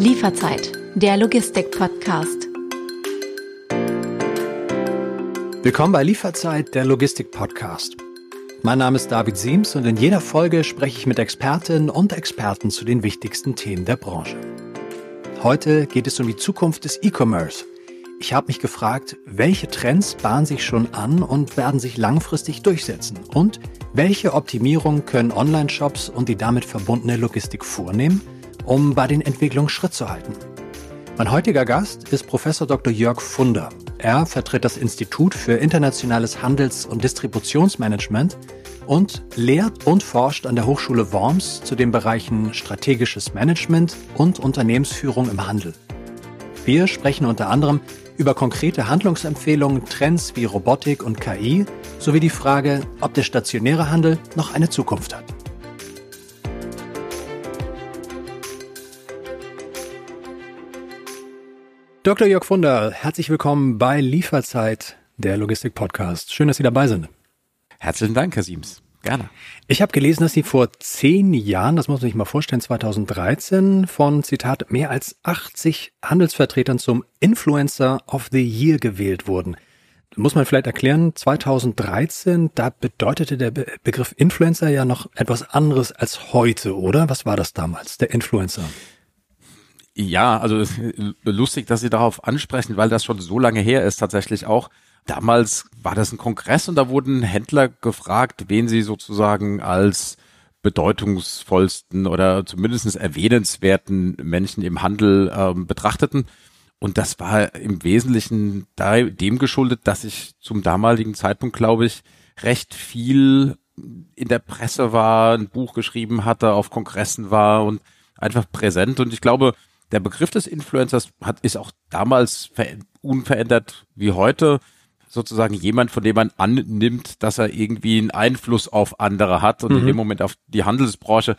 Lieferzeit, der Logistik-Podcast. Willkommen bei Lieferzeit, der Logistik-Podcast. Mein Name ist David Siems und in jeder Folge spreche ich mit Expertinnen und Experten zu den wichtigsten Themen der Branche. Heute geht es um die Zukunft des E-Commerce. Ich habe mich gefragt, welche Trends bahnen sich schon an und werden sich langfristig durchsetzen? Und welche Optimierungen können Online-Shops und die damit verbundene Logistik vornehmen, um bei den Entwicklungen Schritt zu halten? Mein heutiger Gast ist Professor Dr. Jörg Funder. Er vertritt das Institut für internationales Handels- und Distributionsmanagement und lehrt und forscht an der Hochschule Worms zu den Bereichen strategisches Management und Unternehmensführung im Handel. Wir sprechen unter anderem über konkrete Handlungsempfehlungen, Trends wie Robotik und KI sowie die Frage, ob der stationäre Handel noch eine Zukunft hat. Dr. Jörg Funder, herzlich willkommen bei Lieferzeit, der Logistik-Podcast. Schön, dass Sie dabei sind. Herzlichen Dank, Herr Siems. Gerne. Ich habe gelesen, dass Sie vor zehn Jahren, das muss man sich mal vorstellen, 2013, von Zitat mehr als 80 Handelsvertretern zum Influencer of the Year gewählt wurden. Muss man vielleicht erklären, 2013, da bedeutete der Be Begriff Influencer ja noch etwas anderes als heute, oder? Was war das damals, der Influencer? Ja, also lustig, dass Sie darauf ansprechen, weil das schon so lange her ist tatsächlich auch. Damals war das ein Kongress und da wurden Händler gefragt, wen sie sozusagen als bedeutungsvollsten oder zumindest erwähnenswerten Menschen im Handel ähm, betrachteten. Und das war im Wesentlichen da, dem geschuldet, dass ich zum damaligen Zeitpunkt, glaube ich, recht viel in der Presse war, ein Buch geschrieben hatte, auf Kongressen war und einfach präsent. Und ich glaube, der Begriff des Influencers hat, ist auch damals unverändert wie heute sozusagen jemand, von dem man annimmt, dass er irgendwie einen Einfluss auf andere hat und mhm. in dem Moment auf die Handelsbranche.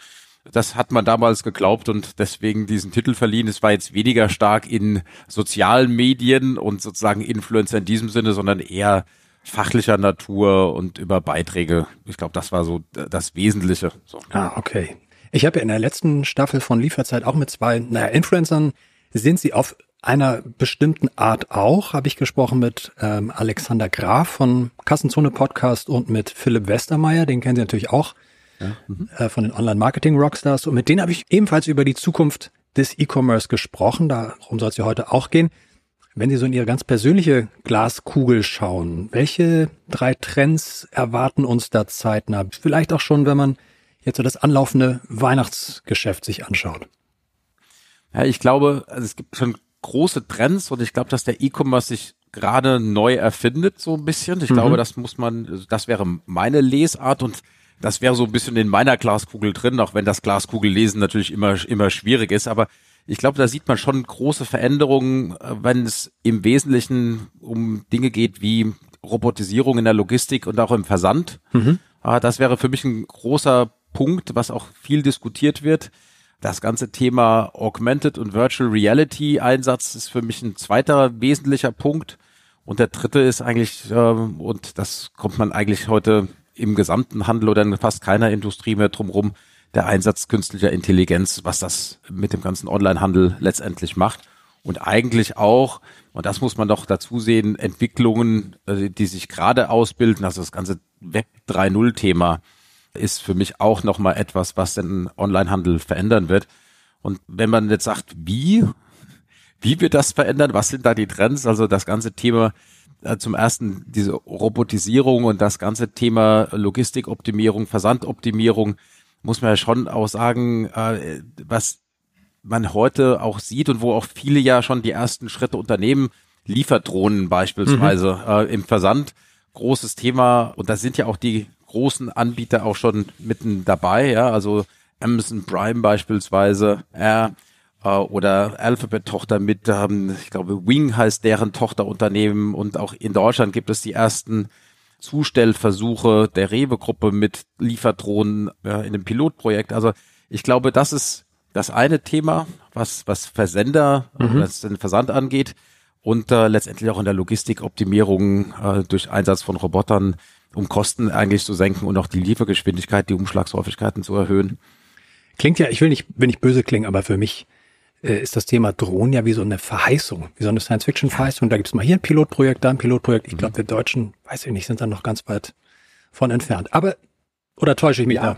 Das hat man damals geglaubt und deswegen diesen Titel verliehen. Es war jetzt weniger stark in sozialen Medien und sozusagen Influencer in diesem Sinne, sondern eher fachlicher Natur und über Beiträge. Ich glaube, das war so das Wesentliche. So. Ah, okay. Ich habe ja in der letzten Staffel von Lieferzeit auch mit zwei, naja, Influencern sind sie auf einer bestimmten Art auch, habe ich gesprochen mit ähm, Alexander Graf von Kassenzone Podcast und mit Philipp Westermeier, den kennen Sie natürlich auch ja. mhm. äh, von den Online-Marketing-Rockstars. Und mit denen habe ich ebenfalls über die Zukunft des E-Commerce gesprochen. Darum soll es ja heute auch gehen. Wenn Sie so in Ihre ganz persönliche Glaskugel schauen, welche drei Trends erwarten uns da zeitnah? Vielleicht auch schon, wenn man jetzt so das anlaufende Weihnachtsgeschäft sich anschaut? Ja, ich glaube, also es gibt schon große Trends und ich glaube, dass der E-Commerce sich gerade neu erfindet, so ein bisschen. Ich mhm. glaube, das muss man, also das wäre meine Lesart und das wäre so ein bisschen in meiner Glaskugel drin, auch wenn das Glaskugellesen natürlich immer, immer schwierig ist. Aber ich glaube, da sieht man schon große Veränderungen, wenn es im Wesentlichen um Dinge geht wie Robotisierung in der Logistik und auch im Versand. Mhm. Ah, das wäre für mich ein großer Punkt, was auch viel diskutiert wird. Das ganze Thema Augmented und Virtual Reality Einsatz ist für mich ein zweiter wesentlicher Punkt. Und der dritte ist eigentlich, äh, und das kommt man eigentlich heute im gesamten Handel oder in fast keiner Industrie mehr drumherum, der Einsatz künstlicher Intelligenz, was das mit dem ganzen Onlinehandel letztendlich macht. Und eigentlich auch, und das muss man doch dazu sehen, Entwicklungen, äh, die sich gerade ausbilden, also das ganze Web 3.0 Thema, ist für mich auch nochmal etwas, was den Onlinehandel verändern wird. Und wenn man jetzt sagt, wie, wie wird das verändern? Was sind da die Trends? Also das ganze Thema äh, zum ersten diese Robotisierung und das ganze Thema Logistikoptimierung, Versandoptimierung, muss man ja schon auch sagen, äh, was man heute auch sieht und wo auch viele ja schon die ersten Schritte unternehmen, Lieferdrohnen beispielsweise mhm. äh, im Versand, großes Thema. Und da sind ja auch die großen Anbieter auch schon mitten dabei, ja, also Amazon Prime beispielsweise, ja, äh, oder Alphabet-Tochter mit, ähm, ich glaube, Wing heißt deren Tochterunternehmen und auch in Deutschland gibt es die ersten Zustellversuche der Rewe-Gruppe mit Lieferdrohnen ja, in einem Pilotprojekt. Also ich glaube, das ist das eine Thema, was, was Versender, mhm. was den Versand angeht und äh, letztendlich auch in der Logistikoptimierung äh, durch Einsatz von Robotern um Kosten eigentlich zu senken und auch die Liefergeschwindigkeit, die Umschlagshäufigkeiten zu erhöhen. Klingt ja, ich will nicht, will nicht böse klingen, aber für mich äh, ist das Thema Drohnen ja wie so eine Verheißung, wie so eine Science-Fiction-Verheißung. Da gibt's mal hier ein Pilotprojekt, da ein Pilotprojekt. Ich glaube, wir Deutschen, weiß ich nicht, sind da noch ganz weit von entfernt. Aber, oder täusche ich mich ja. da?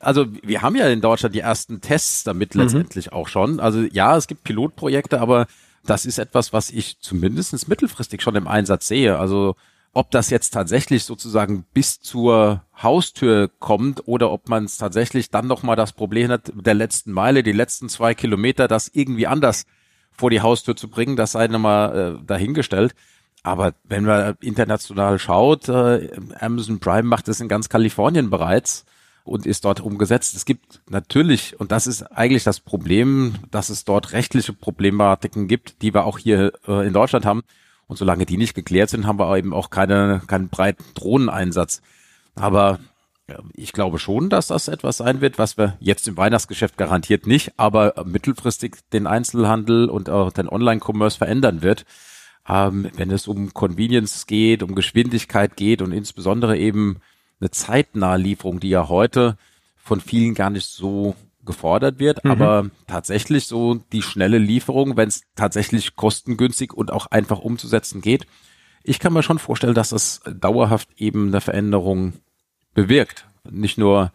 Also wir haben ja in Deutschland die ersten Tests damit mhm. letztendlich auch schon. Also ja, es gibt Pilotprojekte, aber das ist etwas, was ich zumindest mittelfristig schon im Einsatz sehe. Also ob das jetzt tatsächlich sozusagen bis zur Haustür kommt oder ob man es tatsächlich dann nochmal das Problem hat, der letzten Meile, die letzten zwei Kilometer, das irgendwie anders vor die Haustür zu bringen, das sei nochmal äh, dahingestellt. Aber wenn man international schaut, äh, Amazon Prime macht es in ganz Kalifornien bereits und ist dort umgesetzt. Es gibt natürlich, und das ist eigentlich das Problem, dass es dort rechtliche Problematiken gibt, die wir auch hier äh, in Deutschland haben. Und solange die nicht geklärt sind, haben wir eben auch keine, keinen breiten Drohneneinsatz. Aber ich glaube schon, dass das etwas sein wird, was wir jetzt im Weihnachtsgeschäft garantiert nicht, aber mittelfristig den Einzelhandel und auch den Online-Commerce verändern wird. Ähm, wenn es um Convenience geht, um Geschwindigkeit geht und insbesondere eben eine zeitnahe Lieferung, die ja heute von vielen gar nicht so gefordert wird, mhm. aber tatsächlich so die schnelle Lieferung, wenn es tatsächlich kostengünstig und auch einfach umzusetzen geht. Ich kann mir schon vorstellen, dass es dauerhaft eben eine Veränderung bewirkt. Nicht nur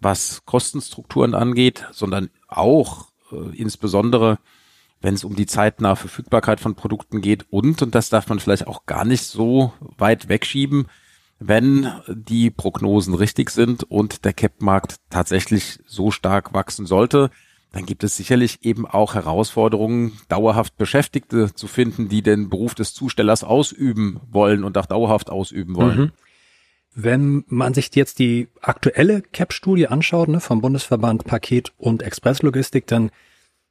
was Kostenstrukturen angeht, sondern auch äh, insbesondere, wenn es um die zeitnahe Verfügbarkeit von Produkten geht und, und das darf man vielleicht auch gar nicht so weit wegschieben, wenn die Prognosen richtig sind und der Cap-Markt tatsächlich so stark wachsen sollte, dann gibt es sicherlich eben auch Herausforderungen, dauerhaft Beschäftigte zu finden, die den Beruf des Zustellers ausüben wollen und auch dauerhaft ausüben wollen. Mhm. Wenn man sich jetzt die aktuelle CAP-Studie anschaut, ne, vom Bundesverband Paket und Expresslogistik, dann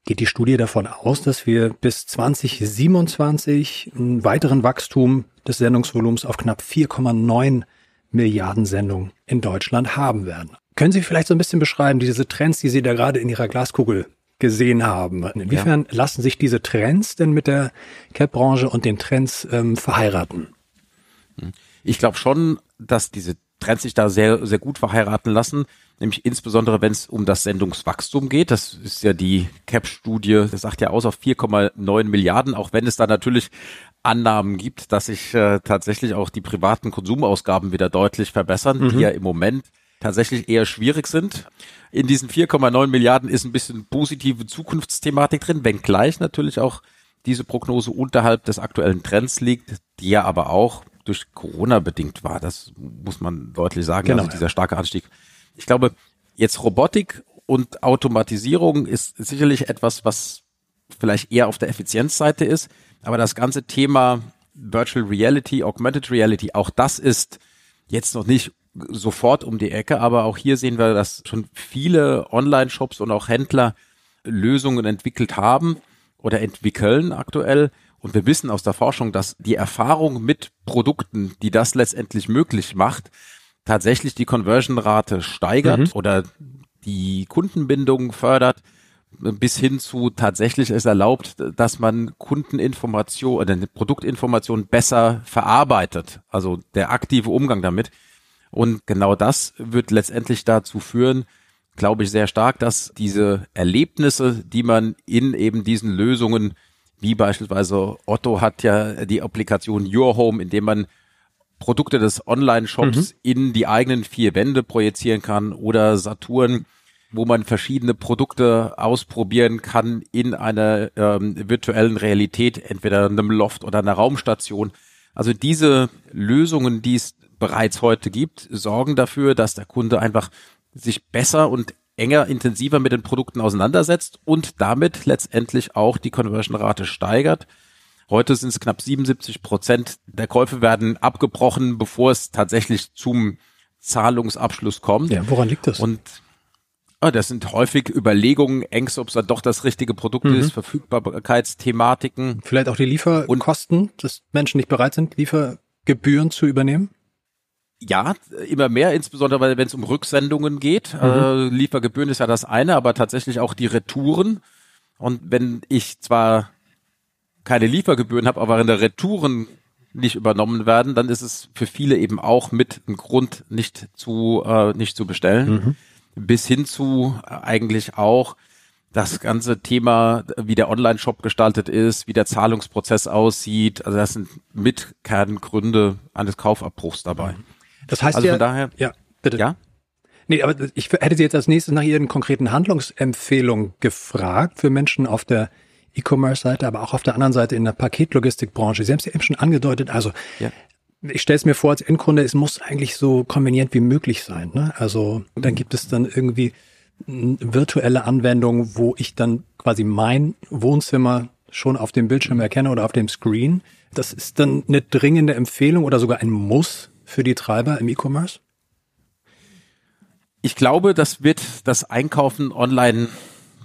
geht die Studie davon aus, dass wir bis 2027 einen weiteren Wachstum des Sendungsvolumens auf knapp 4,9 Milliarden Sendungen in Deutschland haben werden. Können Sie vielleicht so ein bisschen beschreiben, diese Trends, die Sie da gerade in Ihrer Glaskugel gesehen haben? Inwiefern ja. lassen sich diese Trends denn mit der Cap-Branche und den Trends ähm, verheiraten? Ich glaube schon, dass diese Trends sich da sehr, sehr gut verheiraten lassen nämlich insbesondere wenn es um das Sendungswachstum geht. Das ist ja die CAP-Studie, das sagt ja aus auf 4,9 Milliarden, auch wenn es da natürlich Annahmen gibt, dass sich äh, tatsächlich auch die privaten Konsumausgaben wieder deutlich verbessern, mhm. die ja im Moment tatsächlich eher schwierig sind. In diesen 4,9 Milliarden ist ein bisschen positive Zukunftsthematik drin, wenngleich natürlich auch diese Prognose unterhalb des aktuellen Trends liegt, die ja aber auch durch Corona bedingt war. Das muss man deutlich sagen. Genau, also dieser starke Anstieg ich glaube, jetzt Robotik und Automatisierung ist sicherlich etwas, was vielleicht eher auf der Effizienzseite ist, aber das ganze Thema Virtual Reality, Augmented Reality, auch das ist jetzt noch nicht sofort um die Ecke, aber auch hier sehen wir, dass schon viele Online-Shops und auch Händler Lösungen entwickelt haben oder entwickeln aktuell. Und wir wissen aus der Forschung, dass die Erfahrung mit Produkten, die das letztendlich möglich macht, tatsächlich die Conversion-Rate steigert mhm. oder die Kundenbindung fördert, bis hin zu tatsächlich es erlaubt, dass man Kundeninformation oder Produktinformation besser verarbeitet, also der aktive Umgang damit. Und genau das wird letztendlich dazu führen, glaube ich sehr stark, dass diese Erlebnisse, die man in eben diesen Lösungen, wie beispielsweise Otto hat ja die Applikation Your Home, in dem man Produkte des Online-Shops mhm. in die eigenen vier Wände projizieren kann oder Saturn, wo man verschiedene Produkte ausprobieren kann in einer ähm, virtuellen Realität, entweder einem Loft oder einer Raumstation. Also diese Lösungen, die es bereits heute gibt, sorgen dafür, dass der Kunde einfach sich besser und enger, intensiver mit den Produkten auseinandersetzt und damit letztendlich auch die Conversion-Rate steigert Heute sind es knapp 77 Prozent der Käufe werden abgebrochen, bevor es tatsächlich zum Zahlungsabschluss kommt. Ja, woran liegt das? Und das sind häufig Überlegungen, Ängste, ob es dann doch das richtige Produkt mhm. ist, Verfügbarkeitsthematiken. Vielleicht auch die Lieferkosten, und, dass Menschen nicht bereit sind, Liefergebühren zu übernehmen? Ja, immer mehr, insbesondere wenn es um Rücksendungen geht. Mhm. Äh, Liefergebühren ist ja das eine, aber tatsächlich auch die Retouren. Und wenn ich zwar keine Liefergebühren habe, aber in der Retouren nicht übernommen werden, dann ist es für viele eben auch mit ein Grund, nicht zu, äh, nicht zu bestellen. Mhm. Bis hin zu äh, eigentlich auch, das ganze Thema, wie der Online-Shop gestaltet ist, wie der Zahlungsprozess aussieht, also das sind mit Kerngründe eines Kaufabbruchs dabei. Das heißt also ja, von daher, ja, bitte. Ja? Nee, aber ich hätte Sie jetzt als nächstes nach Ihren konkreten Handlungsempfehlungen gefragt für Menschen auf der E-Commerce-Seite, aber auch auf der anderen Seite in der Paketlogistikbranche. Sie haben es ja eben schon angedeutet, also ja. Ich stelle es mir vor als Endkunde, es muss eigentlich so konvenient wie möglich sein. Ne? Also dann gibt es dann irgendwie virtuelle Anwendungen, wo ich dann quasi mein Wohnzimmer schon auf dem Bildschirm erkenne oder auf dem Screen. Das ist dann eine dringende Empfehlung oder sogar ein Muss für die Treiber im E-Commerce? Ich glaube, das wird das Einkaufen online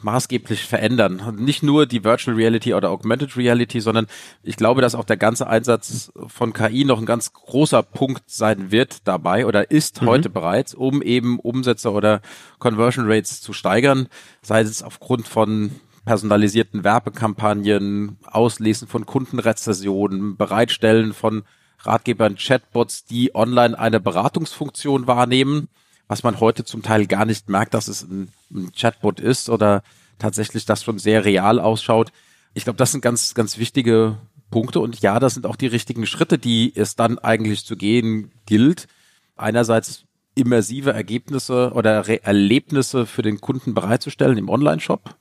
maßgeblich verändern. Nicht nur die Virtual Reality oder Augmented Reality, sondern ich glaube, dass auch der ganze Einsatz von KI noch ein ganz großer Punkt sein wird dabei oder ist mhm. heute bereits, um eben Umsätze oder Conversion Rates zu steigern, sei es aufgrund von personalisierten Werbekampagnen, Auslesen von Kundenrezessionen, Bereitstellen von Ratgebern, Chatbots, die online eine Beratungsfunktion wahrnehmen was man heute zum Teil gar nicht merkt, dass es ein, ein Chatbot ist oder tatsächlich das schon sehr real ausschaut. Ich glaube, das sind ganz, ganz wichtige Punkte und ja, das sind auch die richtigen Schritte, die es dann eigentlich zu gehen gilt. Einerseits immersive Ergebnisse oder Re Erlebnisse für den Kunden bereitzustellen im Online-Shop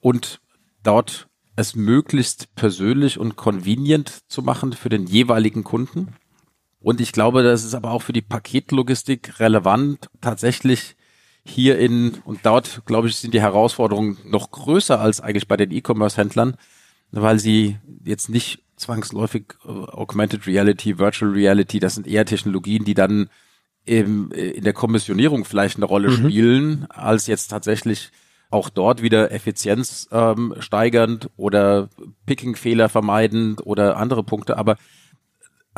und dort es möglichst persönlich und convenient zu machen für den jeweiligen Kunden. Und ich glaube, das ist aber auch für die Paketlogistik relevant, tatsächlich hier in, und dort, glaube ich, sind die Herausforderungen noch größer als eigentlich bei den E-Commerce-Händlern, weil sie jetzt nicht zwangsläufig äh, Augmented Reality, Virtual Reality, das sind eher Technologien, die dann im, in der Kommissionierung vielleicht eine Rolle mhm. spielen, als jetzt tatsächlich auch dort wieder Effizienz ähm, steigernd oder Picking-Fehler vermeidend oder andere Punkte. Aber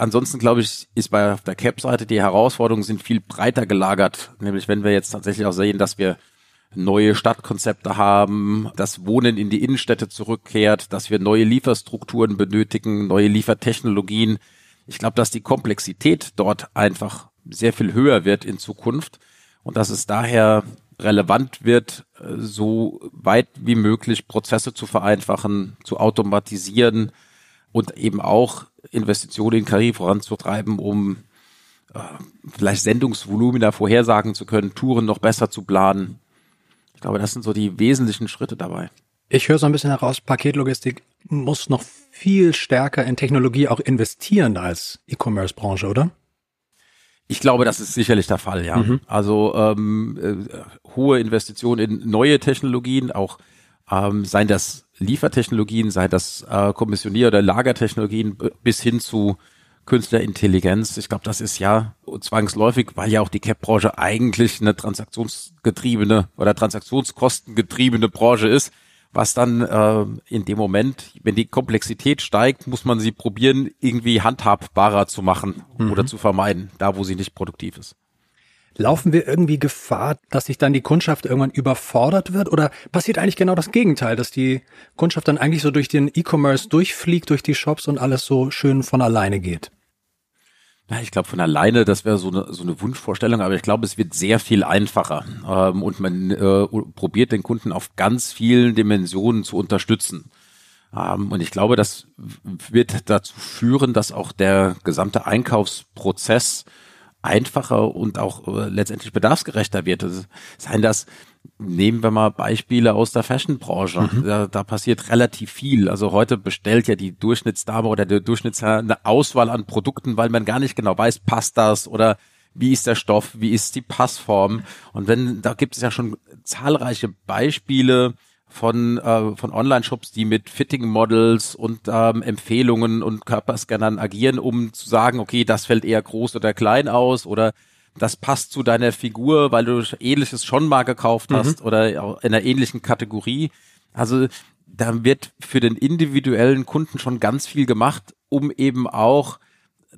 ansonsten glaube ich, ist bei der Cap-Seite die Herausforderungen sind viel breiter gelagert. Nämlich wenn wir jetzt tatsächlich auch sehen, dass wir neue Stadtkonzepte haben, das Wohnen in die Innenstädte zurückkehrt, dass wir neue Lieferstrukturen benötigen, neue Liefertechnologien. Ich glaube, dass die Komplexität dort einfach sehr viel höher wird in Zukunft und dass es daher relevant wird, so weit wie möglich Prozesse zu vereinfachen, zu automatisieren und eben auch Investitionen in KI voranzutreiben, um äh, vielleicht Sendungsvolumina vorhersagen zu können, Touren noch besser zu planen. Ich glaube, das sind so die wesentlichen Schritte dabei. Ich höre so ein bisschen heraus, Paketlogistik muss noch viel stärker in Technologie auch investieren als E-Commerce-Branche, oder? Ich glaube, das ist sicherlich der Fall, ja. Mhm. Also ähm, äh, hohe Investitionen in neue Technologien, auch ähm, seien das Liefertechnologien, sei das äh, Kommissionier- oder Lagertechnologien bis hin zu Künstlerintelligenz. Ich glaube, das ist ja zwangsläufig, weil ja auch die Cap-Branche eigentlich eine transaktionsgetriebene oder transaktionskostengetriebene Branche ist, was dann äh, in dem Moment, wenn die Komplexität steigt, muss man sie probieren, irgendwie handhabbarer zu machen mhm. oder zu vermeiden, da wo sie nicht produktiv ist. Laufen wir irgendwie Gefahr, dass sich dann die Kundschaft irgendwann überfordert wird? Oder passiert eigentlich genau das Gegenteil, dass die Kundschaft dann eigentlich so durch den E-Commerce durchfliegt, durch die Shops und alles so schön von alleine geht? Ja, ich glaube von alleine, das wäre so eine, so eine Wunschvorstellung, aber ich glaube, es wird sehr viel einfacher ähm, und man äh, probiert den Kunden auf ganz vielen Dimensionen zu unterstützen. Ähm, und ich glaube, das wird dazu führen, dass auch der gesamte Einkaufsprozess einfacher und auch äh, letztendlich bedarfsgerechter wird. Also, seien das, nehmen wir mal Beispiele aus der Fashionbranche. Mhm. Da, da passiert relativ viel. Also heute bestellt ja die Durchschnittsdame oder der Durchschnittsherr eine Auswahl an Produkten, weil man gar nicht genau weiß, passt das oder wie ist der Stoff, wie ist die Passform. Und wenn, da gibt es ja schon zahlreiche Beispiele, von, äh, von Online-Shops, die mit Fitting-Models und ähm, Empfehlungen und Körperscannern agieren, um zu sagen, okay, das fällt eher groß oder klein aus oder das passt zu deiner Figur, weil du ähnliches schon mal gekauft mhm. hast oder in einer ähnlichen Kategorie. Also da wird für den individuellen Kunden schon ganz viel gemacht, um eben auch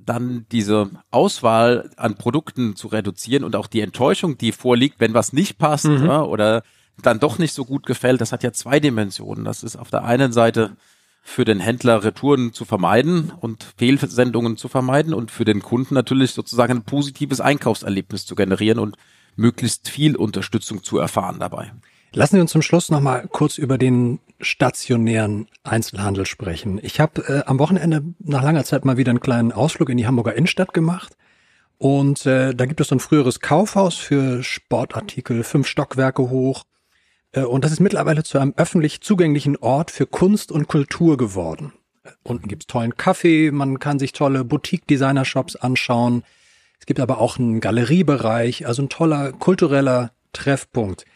dann diese Auswahl an Produkten zu reduzieren und auch die Enttäuschung, die vorliegt, wenn was nicht passt mhm. ja, oder dann doch nicht so gut gefällt, das hat ja zwei Dimensionen. Das ist auf der einen Seite für den Händler Retouren zu vermeiden und Fehlsendungen zu vermeiden und für den Kunden natürlich sozusagen ein positives Einkaufserlebnis zu generieren und möglichst viel Unterstützung zu erfahren dabei. Lassen Sie uns zum Schluss noch mal kurz über den stationären Einzelhandel sprechen. Ich habe äh, am Wochenende nach langer Zeit mal wieder einen kleinen Ausflug in die Hamburger Innenstadt gemacht. Und äh, da gibt es so ein früheres Kaufhaus für Sportartikel, fünf Stockwerke hoch. Äh, und das ist mittlerweile zu einem öffentlich zugänglichen Ort für Kunst und Kultur geworden. Unten gibt's tollen Kaffee, man kann sich tolle Boutique-Designer-Shops anschauen. Es gibt aber auch einen Galeriebereich, also ein toller kultureller Treffpunkt.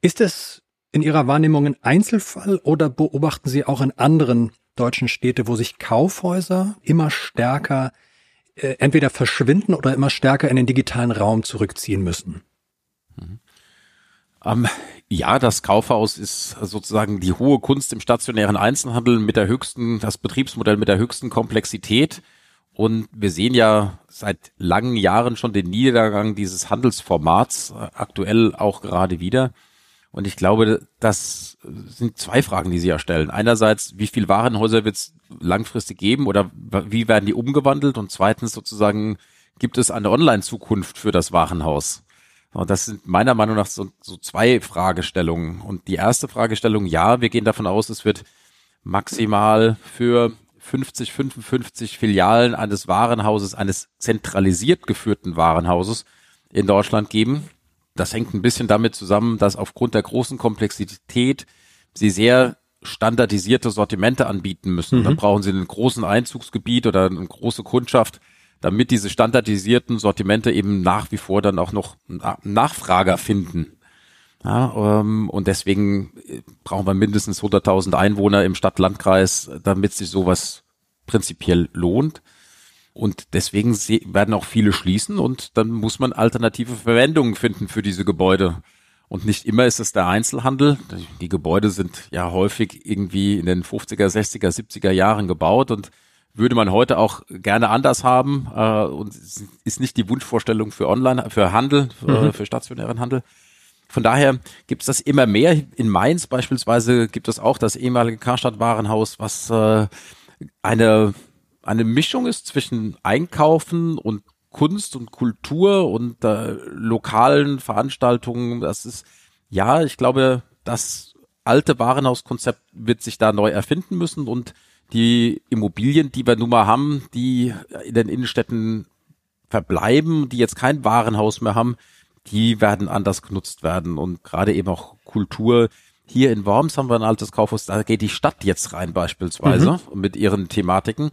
Ist es in Ihrer Wahrnehmung ein Einzelfall oder beobachten Sie auch in anderen deutschen Städte, wo sich Kaufhäuser immer stärker äh, entweder verschwinden oder immer stärker in den digitalen Raum zurückziehen müssen? Um, ja, das Kaufhaus ist sozusagen die hohe Kunst im stationären Einzelhandel mit der höchsten, das Betriebsmodell mit der höchsten Komplexität. Und wir sehen ja seit langen Jahren schon den Niedergang dieses Handelsformats, äh, aktuell auch gerade wieder. Und ich glaube, das sind zwei Fragen, die Sie ja stellen. Einerseits, wie viel Warenhäuser wird es langfristig geben oder wie werden die umgewandelt? Und zweitens sozusagen, gibt es eine Online-Zukunft für das Warenhaus? Und das sind meiner Meinung nach so, so zwei Fragestellungen. Und die erste Fragestellung, ja, wir gehen davon aus, es wird maximal für 50, 55 Filialen eines Warenhauses, eines zentralisiert geführten Warenhauses in Deutschland geben. Das hängt ein bisschen damit zusammen, dass aufgrund der großen Komplexität sie sehr standardisierte Sortimente anbieten müssen. Mhm. Dann brauchen sie einen großen Einzugsgebiet oder eine große Kundschaft, damit diese standardisierten Sortimente eben nach wie vor dann auch noch Nachfrager finden. Ja, ähm, und deswegen äh, brauchen wir mindestens 100.000 Einwohner im Stadt-Landkreis, damit sich sowas prinzipiell lohnt. Und deswegen werden auch viele schließen und dann muss man alternative Verwendungen finden für diese Gebäude. Und nicht immer ist es der Einzelhandel. Die Gebäude sind ja häufig irgendwie in den 50er, 60er, 70er Jahren gebaut und würde man heute auch gerne anders haben äh, und ist nicht die Wunschvorstellung für Online, für Handel, für, mhm. für stationären Handel. Von daher gibt es das immer mehr. In Mainz beispielsweise gibt es auch das ehemalige Karstadt-Warenhaus, was äh, eine eine Mischung ist zwischen Einkaufen und Kunst und Kultur und äh, lokalen Veranstaltungen. Das ist, ja, ich glaube, das alte Warenhauskonzept wird sich da neu erfinden müssen und die Immobilien, die wir nun mal haben, die in den Innenstädten verbleiben, die jetzt kein Warenhaus mehr haben, die werden anders genutzt werden und gerade eben auch Kultur. Hier in Worms haben wir ein altes Kaufhaus, da geht die Stadt jetzt rein beispielsweise mhm. mit ihren Thematiken.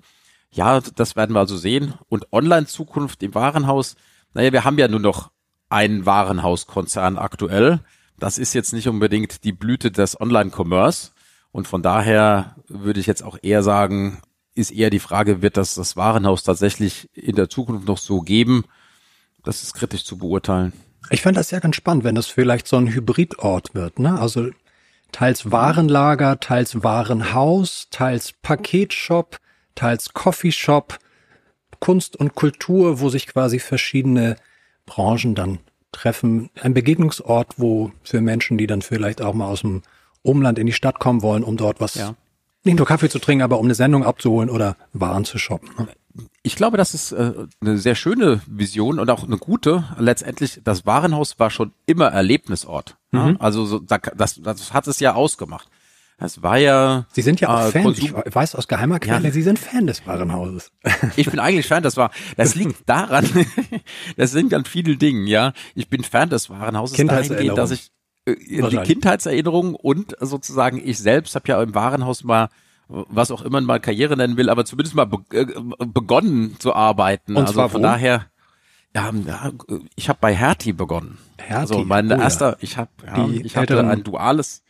Ja, das werden wir also sehen. Und Online-Zukunft im Warenhaus, naja, wir haben ja nur noch einen Warenhauskonzern aktuell. Das ist jetzt nicht unbedingt die Blüte des Online-Commerce. Und von daher würde ich jetzt auch eher sagen, ist eher die Frage, wird das das Warenhaus tatsächlich in der Zukunft noch so geben? Das ist kritisch zu beurteilen. Ich fand das ja ganz spannend, wenn das vielleicht so ein Hybridort wird, ne? Also teils Warenlager, teils Warenhaus, teils Paketshop, teils Coffeeshop, Kunst und Kultur, wo sich quasi verschiedene Branchen dann treffen. Ein Begegnungsort, wo für Menschen, die dann vielleicht auch mal aus dem Umland in die Stadt kommen wollen, um dort was, ja. nicht nur Kaffee zu trinken, aber um eine Sendung abzuholen oder Waren zu shoppen. Ne? Ich glaube, das ist äh, eine sehr schöne Vision und auch eine gute. Letztendlich, das Warenhaus war schon immer Erlebnisort. Mhm. Ja? Also so, das, das hat es ja ausgemacht. Das war ja. Sie sind ja auch äh, Fan. Konsum ich weiß aus geheimer Quelle, ja. Sie sind Fan des Warenhauses. Ich bin eigentlich Fan. Das war, das liegt daran. das sind an vielen Dingen, ja. Ich bin Fan des Warenhauses dahingehend, dass ich die Kindheitserinnerung und sozusagen ich selbst habe ja im Warenhaus mal was auch immer man mal Karriere nennen will, aber zumindest mal be äh, begonnen zu arbeiten. Und also von wo? daher ja, ich habe bei Hertie begonnen. Hertie, also mein oh, erster, ja. ich habe ja, ich hatte ein duales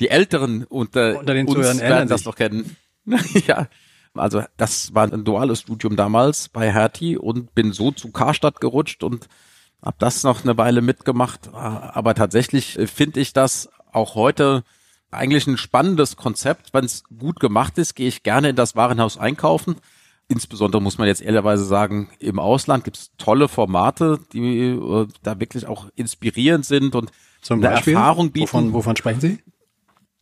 die Älteren unter, unter den uns werden das noch kennen. ja, also das war ein duales Studium damals bei Hertie und bin so zu Karstadt gerutscht und habe das noch eine Weile mitgemacht. Aber tatsächlich finde ich das auch heute eigentlich ein spannendes Konzept. Wenn es gut gemacht ist, gehe ich gerne in das Warenhaus einkaufen. Insbesondere muss man jetzt ehrlicherweise sagen, im Ausland gibt es tolle Formate, die äh, da wirklich auch inspirierend sind und Zum eine Beispiel? Erfahrung bieten. Wovon, wovon sprechen Sie?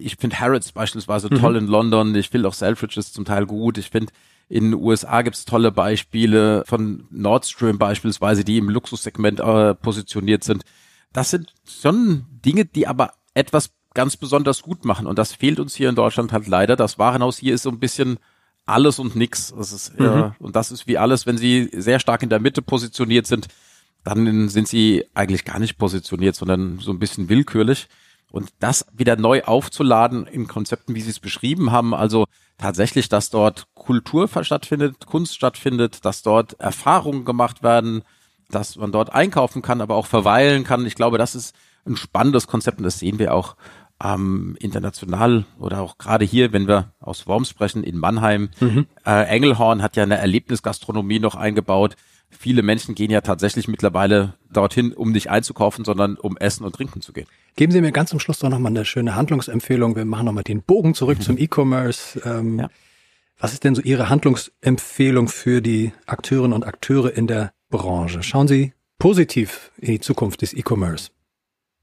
ich finde Harrods beispielsweise mhm. toll in London. Ich finde auch Selfridges zum Teil gut. Ich finde in den USA gibt's tolle Beispiele von Nordstream beispielsweise, die im Luxussegment äh, positioniert sind. Das sind schon Dinge, die aber etwas ganz besonders gut machen. Und das fehlt uns hier in Deutschland halt leider. Das Warenhaus hier ist so ein bisschen alles und nix. Das ist, mhm. äh, und das ist wie alles, wenn sie sehr stark in der Mitte positioniert sind, dann sind sie eigentlich gar nicht positioniert, sondern so ein bisschen willkürlich. Und das wieder neu aufzuladen in Konzepten, wie Sie es beschrieben haben, also tatsächlich, dass dort Kultur stattfindet, Kunst stattfindet, dass dort Erfahrungen gemacht werden, dass man dort einkaufen kann, aber auch verweilen kann. Ich glaube, das ist ein spannendes Konzept und das sehen wir auch ähm, international oder auch gerade hier, wenn wir aus Worms sprechen, in Mannheim. Mhm. Äh, Engelhorn hat ja eine Erlebnisgastronomie noch eingebaut. Viele Menschen gehen ja tatsächlich mittlerweile dorthin, um nicht einzukaufen, sondern um essen und trinken zu gehen. Geben Sie mir ganz zum Schluss doch nochmal eine schöne Handlungsempfehlung. Wir machen nochmal den Bogen zurück mhm. zum E-Commerce. Ähm, ja. Was ist denn so Ihre Handlungsempfehlung für die Akteurinnen und Akteure in der Branche? Schauen Sie positiv in die Zukunft des E-Commerce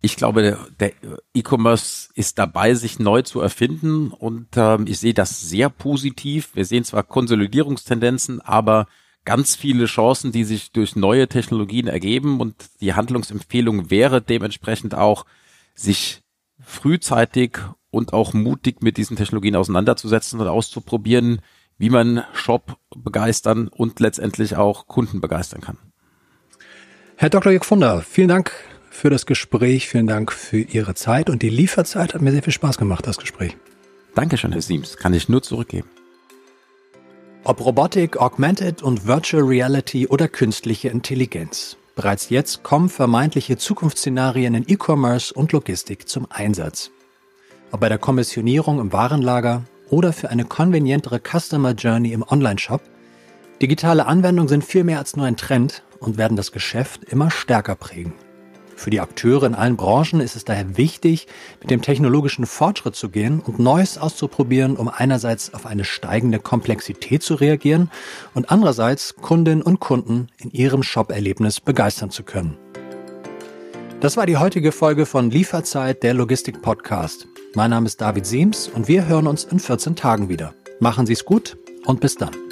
ich glaube, der E-Commerce ist dabei, sich neu zu erfinden und ähm, ich sehe das sehr positiv. Wir sehen zwar Konsolidierungstendenzen, aber ganz viele Chancen, die sich durch neue Technologien ergeben und die Handlungsempfehlung wäre dementsprechend auch, sich frühzeitig und auch mutig mit diesen Technologien auseinanderzusetzen und auszuprobieren, wie man Shop begeistern und letztendlich auch Kunden begeistern kann. Herr Dr. Jörg Funder, vielen Dank für das Gespräch. Vielen Dank für Ihre Zeit und die Lieferzeit. Hat mir sehr viel Spaß gemacht, das Gespräch. Dankeschön, Herr Siems. Kann ich nur zurückgeben. Ob Robotik, Augmented und Virtual Reality oder künstliche Intelligenz. Bereits jetzt kommen vermeintliche Zukunftsszenarien in E-Commerce und Logistik zum Einsatz. Ob bei der Kommissionierung im Warenlager oder für eine konvenientere Customer Journey im Onlineshop, digitale Anwendungen sind viel mehr als nur ein Trend und werden das Geschäft immer stärker prägen. Für die Akteure in allen Branchen ist es daher wichtig, mit dem technologischen Fortschritt zu gehen und Neues auszuprobieren, um einerseits auf eine steigende Komplexität zu reagieren und andererseits Kundinnen und Kunden in ihrem Shop-Erlebnis begeistern zu können. Das war die heutige Folge von Lieferzeit, der Logistik-Podcast. Mein Name ist David Siems und wir hören uns in 14 Tagen wieder. Machen Sie es gut und bis dann.